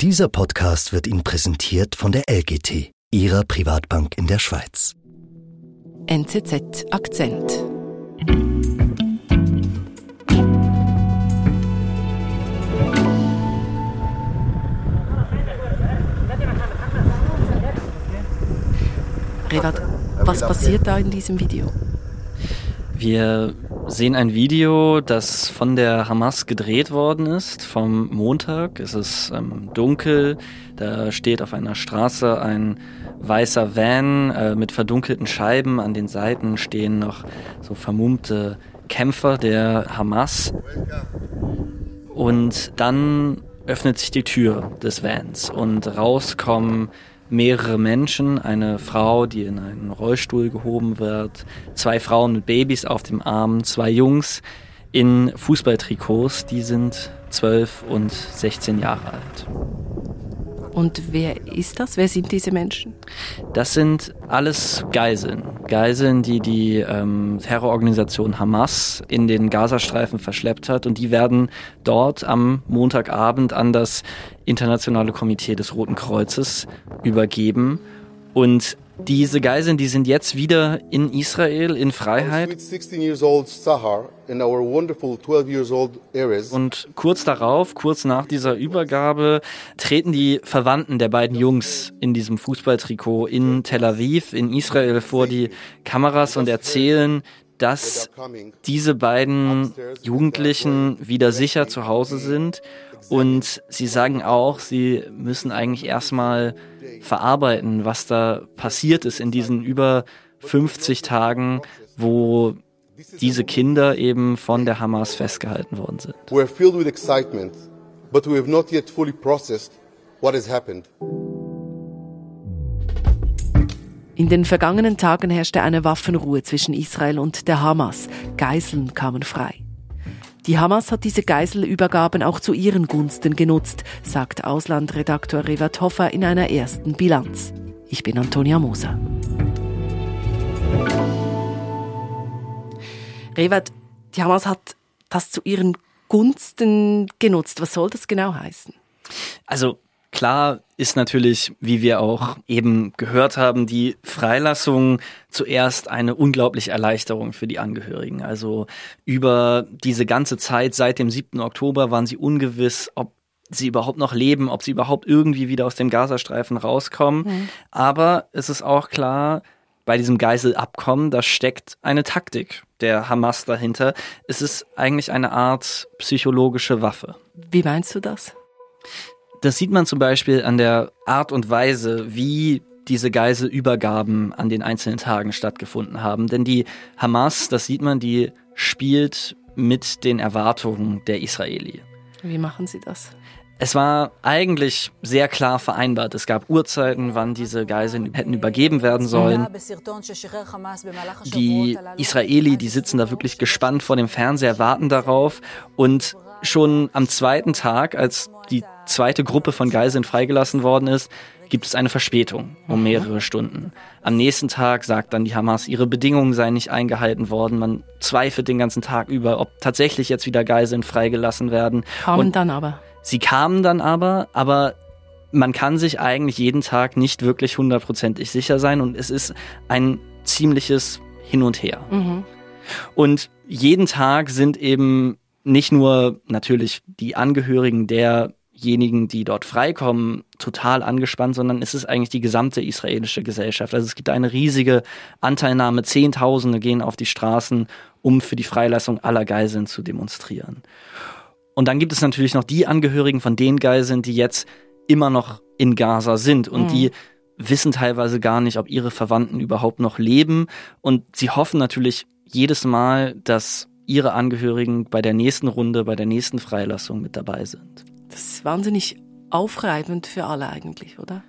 Dieser Podcast wird Ihnen präsentiert von der LGT, Ihrer Privatbank in der Schweiz. NZZ Akzent. Revat, was passiert da in diesem Video? Wir sehen ein Video, das von der Hamas gedreht worden ist, vom Montag. Es ist ähm, dunkel, da steht auf einer Straße ein weißer Van äh, mit verdunkelten Scheiben. An den Seiten stehen noch so vermummte Kämpfer der Hamas. Und dann öffnet sich die Tür des Vans und rauskommen mehrere Menschen, eine Frau, die in einen Rollstuhl gehoben wird, zwei Frauen mit Babys auf dem Arm, zwei Jungs in Fußballtrikots, die sind 12 und 16 Jahre alt. Und wer ist das? Wer sind diese Menschen? Das sind alles Geiseln. Geiseln, die die ähm, Terrororganisation Hamas in den Gazastreifen verschleppt hat. Und die werden dort am Montagabend an das Internationale Komitee des Roten Kreuzes übergeben. Und diese Geiseln, die sind jetzt wieder in Israel in Freiheit. Und kurz darauf, kurz nach dieser Übergabe, treten die Verwandten der beiden Jungs in diesem Fußballtrikot in Tel Aviv, in Israel vor die Kameras und erzählen, dass diese beiden Jugendlichen wieder sicher zu Hause sind und sie sagen auch, sie müssen eigentlich erstmal verarbeiten, was da passiert ist in diesen über 50 Tagen, wo diese Kinder eben von der Hamas festgehalten worden sind. We're filled with excitement, but we have not yet fully processed what has happened. In den vergangenen Tagen herrschte eine Waffenruhe zwischen Israel und der Hamas. Geiseln kamen frei. Die Hamas hat diese Geiselübergaben auch zu ihren Gunsten genutzt, sagt Auslandredaktor Revert Hoffer in einer ersten Bilanz. Ich bin Antonia Moser. Revert, die Hamas hat das zu ihren Gunsten genutzt. Was soll das genau heißen? Also Klar ist natürlich, wie wir auch eben gehört haben, die Freilassung zuerst eine unglaubliche Erleichterung für die Angehörigen. Also über diese ganze Zeit seit dem 7. Oktober waren sie ungewiss, ob sie überhaupt noch leben, ob sie überhaupt irgendwie wieder aus dem Gazastreifen rauskommen. Mhm. Aber es ist auch klar, bei diesem Geiselabkommen, da steckt eine Taktik der Hamas dahinter. Es ist eigentlich eine Art psychologische Waffe. Wie meinst du das? Das sieht man zum Beispiel an der Art und Weise, wie diese Geiselübergaben an den einzelnen Tagen stattgefunden haben. Denn die Hamas, das sieht man, die spielt mit den Erwartungen der Israeli. Wie machen sie das? Es war eigentlich sehr klar vereinbart. Es gab Uhrzeiten, wann diese Geiseln hätten übergeben werden sollen. Die Israeli, die sitzen da wirklich gespannt vor dem Fernseher, warten darauf. Und schon am zweiten Tag, als die zweite Gruppe von Geiseln freigelassen worden ist, gibt es eine Verspätung um mehrere Stunden. Am nächsten Tag sagt dann die Hamas, ihre Bedingungen seien nicht eingehalten worden. Man zweifelt den ganzen Tag über, ob tatsächlich jetzt wieder Geiseln freigelassen werden. Kamen Und dann aber. Sie kamen dann aber, aber man kann sich eigentlich jeden Tag nicht wirklich hundertprozentig sicher sein und es ist ein ziemliches Hin und Her. Mhm. Und jeden Tag sind eben nicht nur natürlich die Angehörigen der diejenigen, die dort freikommen, total angespannt, sondern es ist eigentlich die gesamte israelische Gesellschaft. Also es gibt eine riesige Anteilnahme, Zehntausende gehen auf die Straßen, um für die Freilassung aller Geiseln zu demonstrieren. Und dann gibt es natürlich noch die Angehörigen von den Geiseln, die jetzt immer noch in Gaza sind und mhm. die wissen teilweise gar nicht, ob ihre Verwandten überhaupt noch leben. Und sie hoffen natürlich jedes Mal, dass ihre Angehörigen bei der nächsten Runde, bei der nächsten Freilassung mit dabei sind. Das ist wahnsinnig aufreibend für alle eigentlich, oder?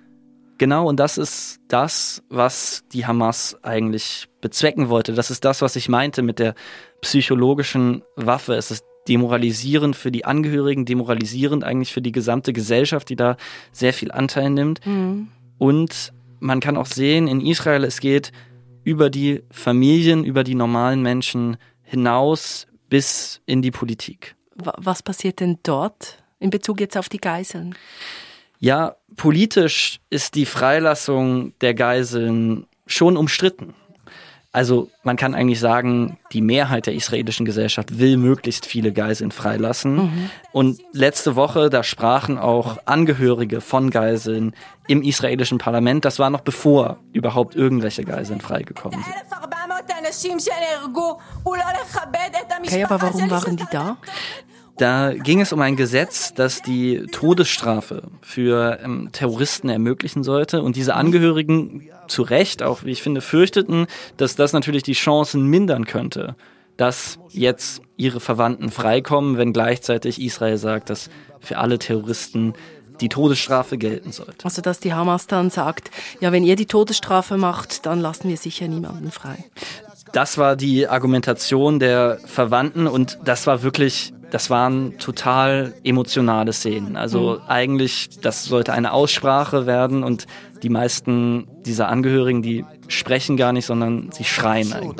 Genau, und das ist das, was die Hamas eigentlich bezwecken wollte. Das ist das, was ich meinte mit der psychologischen Waffe. Es ist demoralisierend für die Angehörigen, demoralisierend eigentlich für die gesamte Gesellschaft, die da sehr viel Anteil nimmt. Mhm. Und man kann auch sehen, in Israel, es geht über die Familien, über die normalen Menschen hinaus bis in die Politik. Was passiert denn dort? in Bezug jetzt auf die Geiseln? Ja, politisch ist die Freilassung der Geiseln schon umstritten. Also man kann eigentlich sagen, die Mehrheit der israelischen Gesellschaft will möglichst viele Geiseln freilassen. Mhm. Und letzte Woche, da sprachen auch Angehörige von Geiseln im israelischen Parlament. Das war noch bevor überhaupt irgendwelche Geiseln freigekommen sind. Okay, aber warum waren die da? Da ging es um ein Gesetz, das die Todesstrafe für ähm, Terroristen ermöglichen sollte. Und diese Angehörigen zu Recht, auch wie ich finde, fürchteten, dass das natürlich die Chancen mindern könnte, dass jetzt ihre Verwandten freikommen, wenn gleichzeitig Israel sagt, dass für alle Terroristen die Todesstrafe gelten sollte. Also dass die Hamas dann sagt, ja, wenn ihr die Todesstrafe macht, dann lassen wir sicher niemanden frei. Das war die Argumentation der Verwandten und das war wirklich das waren total emotionale Szenen. Also mhm. eigentlich, das sollte eine Aussprache werden und die meisten dieser Angehörigen, die sprechen gar nicht, sondern sie schreien eigentlich.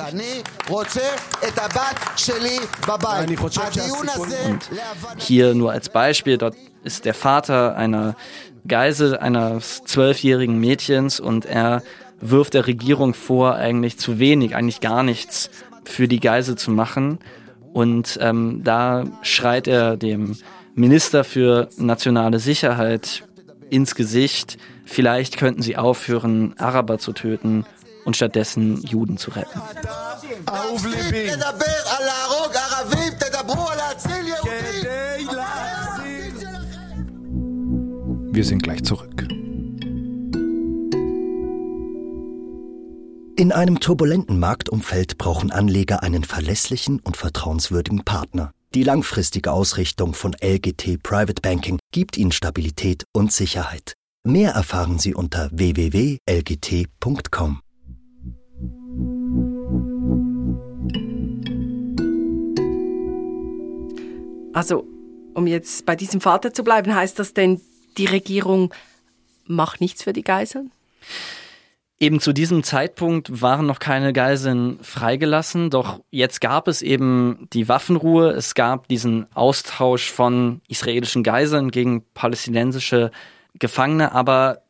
Und hier nur als Beispiel, dort ist der Vater einer Geisel eines zwölfjährigen Mädchens und er wirft der Regierung vor, eigentlich zu wenig, eigentlich gar nichts für die Geisel zu machen. Und ähm, da schreit er dem Minister für nationale Sicherheit ins Gesicht, vielleicht könnten sie aufhören, Araber zu töten und stattdessen Juden zu retten. Wir sind gleich zurück. In einem turbulenten Marktumfeld brauchen Anleger einen verlässlichen und vertrauenswürdigen Partner. Die langfristige Ausrichtung von LGT Private Banking gibt Ihnen Stabilität und Sicherheit. Mehr erfahren Sie unter www.lgt.com. Also, um jetzt bei diesem Vater zu bleiben, heißt das denn, die Regierung macht nichts für die Geiseln? Eben zu diesem Zeitpunkt waren noch keine Geiseln freigelassen, doch jetzt gab es eben die Waffenruhe, es gab diesen Austausch von israelischen Geiseln gegen palästinensische Gefangene, aber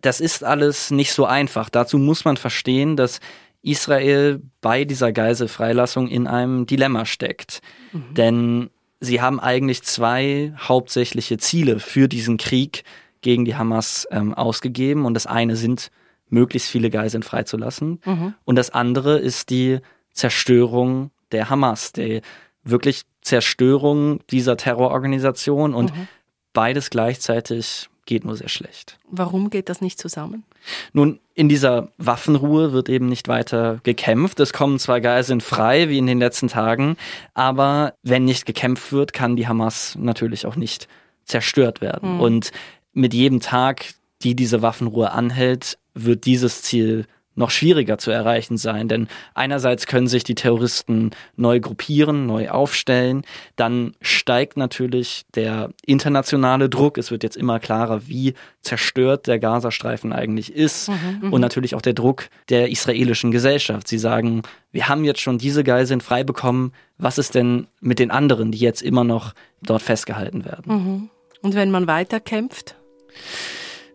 das ist alles nicht so einfach. Dazu muss man verstehen, dass Israel bei dieser Geiselfreilassung in einem Dilemma steckt. Mhm. Denn sie haben eigentlich zwei hauptsächliche Ziele für diesen Krieg gegen die Hamas ähm, ausgegeben. Und das eine sind möglichst viele Geiseln freizulassen. Mhm. Und das andere ist die Zerstörung der Hamas, die wirklich Zerstörung dieser Terrororganisation und mhm. beides gleichzeitig geht nur sehr schlecht. Warum geht das nicht zusammen? Nun, in dieser Waffenruhe wird eben nicht weiter gekämpft. Es kommen zwar Geiseln frei, wie in den letzten Tagen, aber wenn nicht gekämpft wird, kann die Hamas natürlich auch nicht zerstört werden. Mhm. Und mit jedem Tag, die diese Waffenruhe anhält, wird dieses Ziel noch schwieriger zu erreichen sein, denn einerseits können sich die Terroristen neu gruppieren, neu aufstellen, dann steigt natürlich der internationale Druck, es wird jetzt immer klarer, wie zerstört der Gazastreifen eigentlich ist mhm, mhm. und natürlich auch der Druck der israelischen Gesellschaft. Sie sagen, wir haben jetzt schon diese Geiseln frei bekommen, was ist denn mit den anderen, die jetzt immer noch dort festgehalten werden? Mhm. Und wenn man weiter kämpft?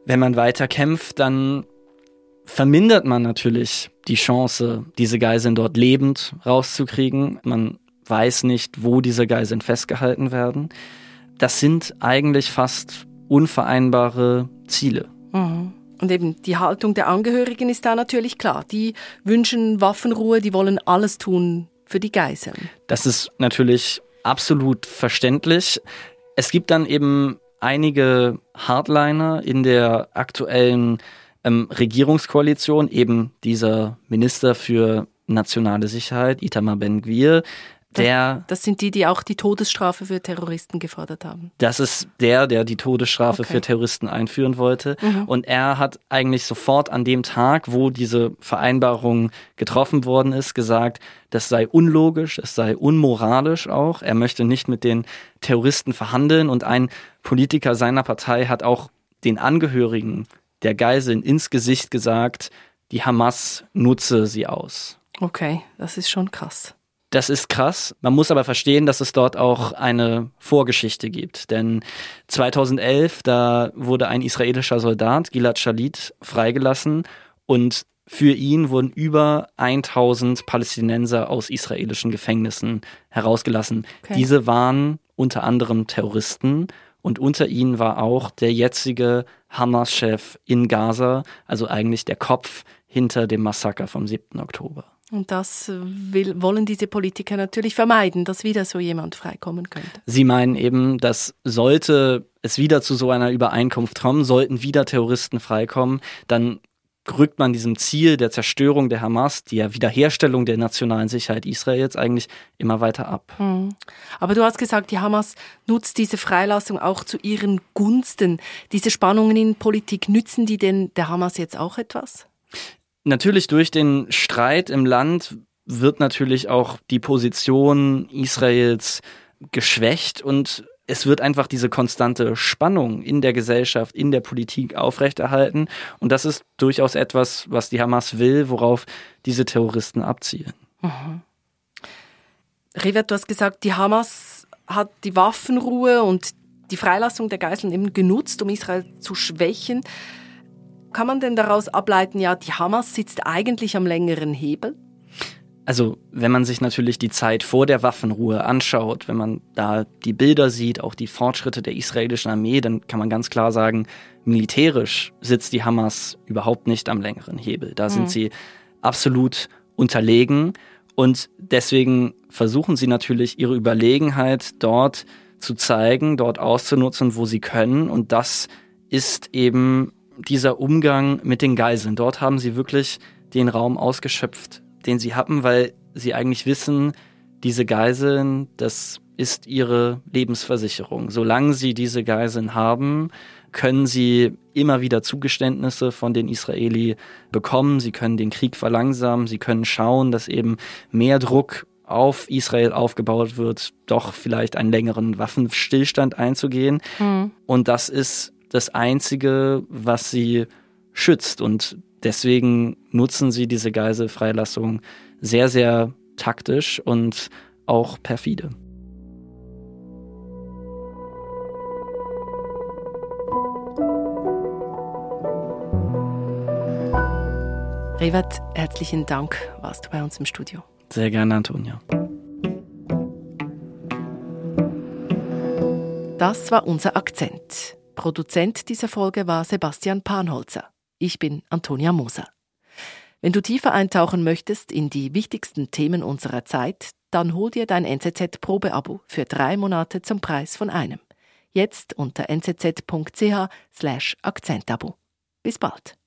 Wenn man weiter kämpft, dann vermindert man natürlich die Chance, diese Geiseln dort lebend rauszukriegen. Man weiß nicht, wo diese Geiseln festgehalten werden. Das sind eigentlich fast unvereinbare Ziele. Mhm. Und eben die Haltung der Angehörigen ist da natürlich klar. Die wünschen Waffenruhe, die wollen alles tun für die Geiseln. Das ist natürlich absolut verständlich. Es gibt dann eben einige Hardliner in der aktuellen ähm, Regierungskoalition, eben dieser Minister für nationale Sicherheit, Itamar Ben-Gvir, der, das sind die, die auch die Todesstrafe für Terroristen gefordert haben. Das ist der, der die Todesstrafe okay. für Terroristen einführen wollte. Mhm. Und er hat eigentlich sofort an dem Tag, wo diese Vereinbarung getroffen worden ist, gesagt, das sei unlogisch, es sei unmoralisch auch. Er möchte nicht mit den Terroristen verhandeln. Und ein Politiker seiner Partei hat auch den Angehörigen der Geiseln ins Gesicht gesagt, die Hamas nutze sie aus. Okay, das ist schon krass. Das ist krass. Man muss aber verstehen, dass es dort auch eine Vorgeschichte gibt. Denn 2011, da wurde ein israelischer Soldat, Gilad Shalit, freigelassen und für ihn wurden über 1000 Palästinenser aus israelischen Gefängnissen herausgelassen. Okay. Diese waren unter anderem Terroristen und unter ihnen war auch der jetzige Hamas-Chef in Gaza, also eigentlich der Kopf hinter dem Massaker vom 7. Oktober. Und das will, wollen diese Politiker natürlich vermeiden, dass wieder so jemand freikommen könnte. Sie meinen eben, dass sollte es wieder zu so einer Übereinkunft kommen, sollten wieder Terroristen freikommen, dann rückt man diesem Ziel der Zerstörung der Hamas, der Wiederherstellung der nationalen Sicherheit Israels eigentlich immer weiter ab. Hm. Aber du hast gesagt, die Hamas nutzt diese Freilassung auch zu ihren Gunsten. Diese Spannungen in Politik, nützen die denn der Hamas jetzt auch etwas? Natürlich durch den Streit im Land wird natürlich auch die Position Israels geschwächt und es wird einfach diese konstante Spannung in der Gesellschaft, in der Politik aufrechterhalten. Und das ist durchaus etwas, was die Hamas will, worauf diese Terroristen abzielen. Mhm. Rivet, du hast gesagt, die Hamas hat die Waffenruhe und die Freilassung der Geiseln eben genutzt, um Israel zu schwächen. Kann man denn daraus ableiten, ja, die Hamas sitzt eigentlich am längeren Hebel? Also wenn man sich natürlich die Zeit vor der Waffenruhe anschaut, wenn man da die Bilder sieht, auch die Fortschritte der israelischen Armee, dann kann man ganz klar sagen, militärisch sitzt die Hamas überhaupt nicht am längeren Hebel. Da mhm. sind sie absolut unterlegen und deswegen versuchen sie natürlich ihre Überlegenheit dort zu zeigen, dort auszunutzen, wo sie können und das ist eben dieser Umgang mit den Geiseln. Dort haben sie wirklich den Raum ausgeschöpft, den sie haben, weil sie eigentlich wissen, diese Geiseln, das ist ihre Lebensversicherung. Solange sie diese Geiseln haben, können sie immer wieder Zugeständnisse von den Israeli bekommen. Sie können den Krieg verlangsamen. Sie können schauen, dass eben mehr Druck auf Israel aufgebaut wird, doch vielleicht einen längeren Waffenstillstand einzugehen. Mhm. Und das ist das Einzige, was sie schützt. Und deswegen nutzen sie diese Geiselfreilassung sehr, sehr taktisch und auch perfide. Revat, herzlichen Dank, warst du bei uns im Studio. Sehr gerne, Antonia. Das war unser Akzent. Produzent dieser Folge war Sebastian Panholzer. Ich bin Antonia Moser. Wenn du tiefer eintauchen möchtest in die wichtigsten Themen unserer Zeit, dann hol dir dein NZZ-Probeabo für drei Monate zum Preis von einem. Jetzt unter nzz.ch slash Akzentabo. Bis bald.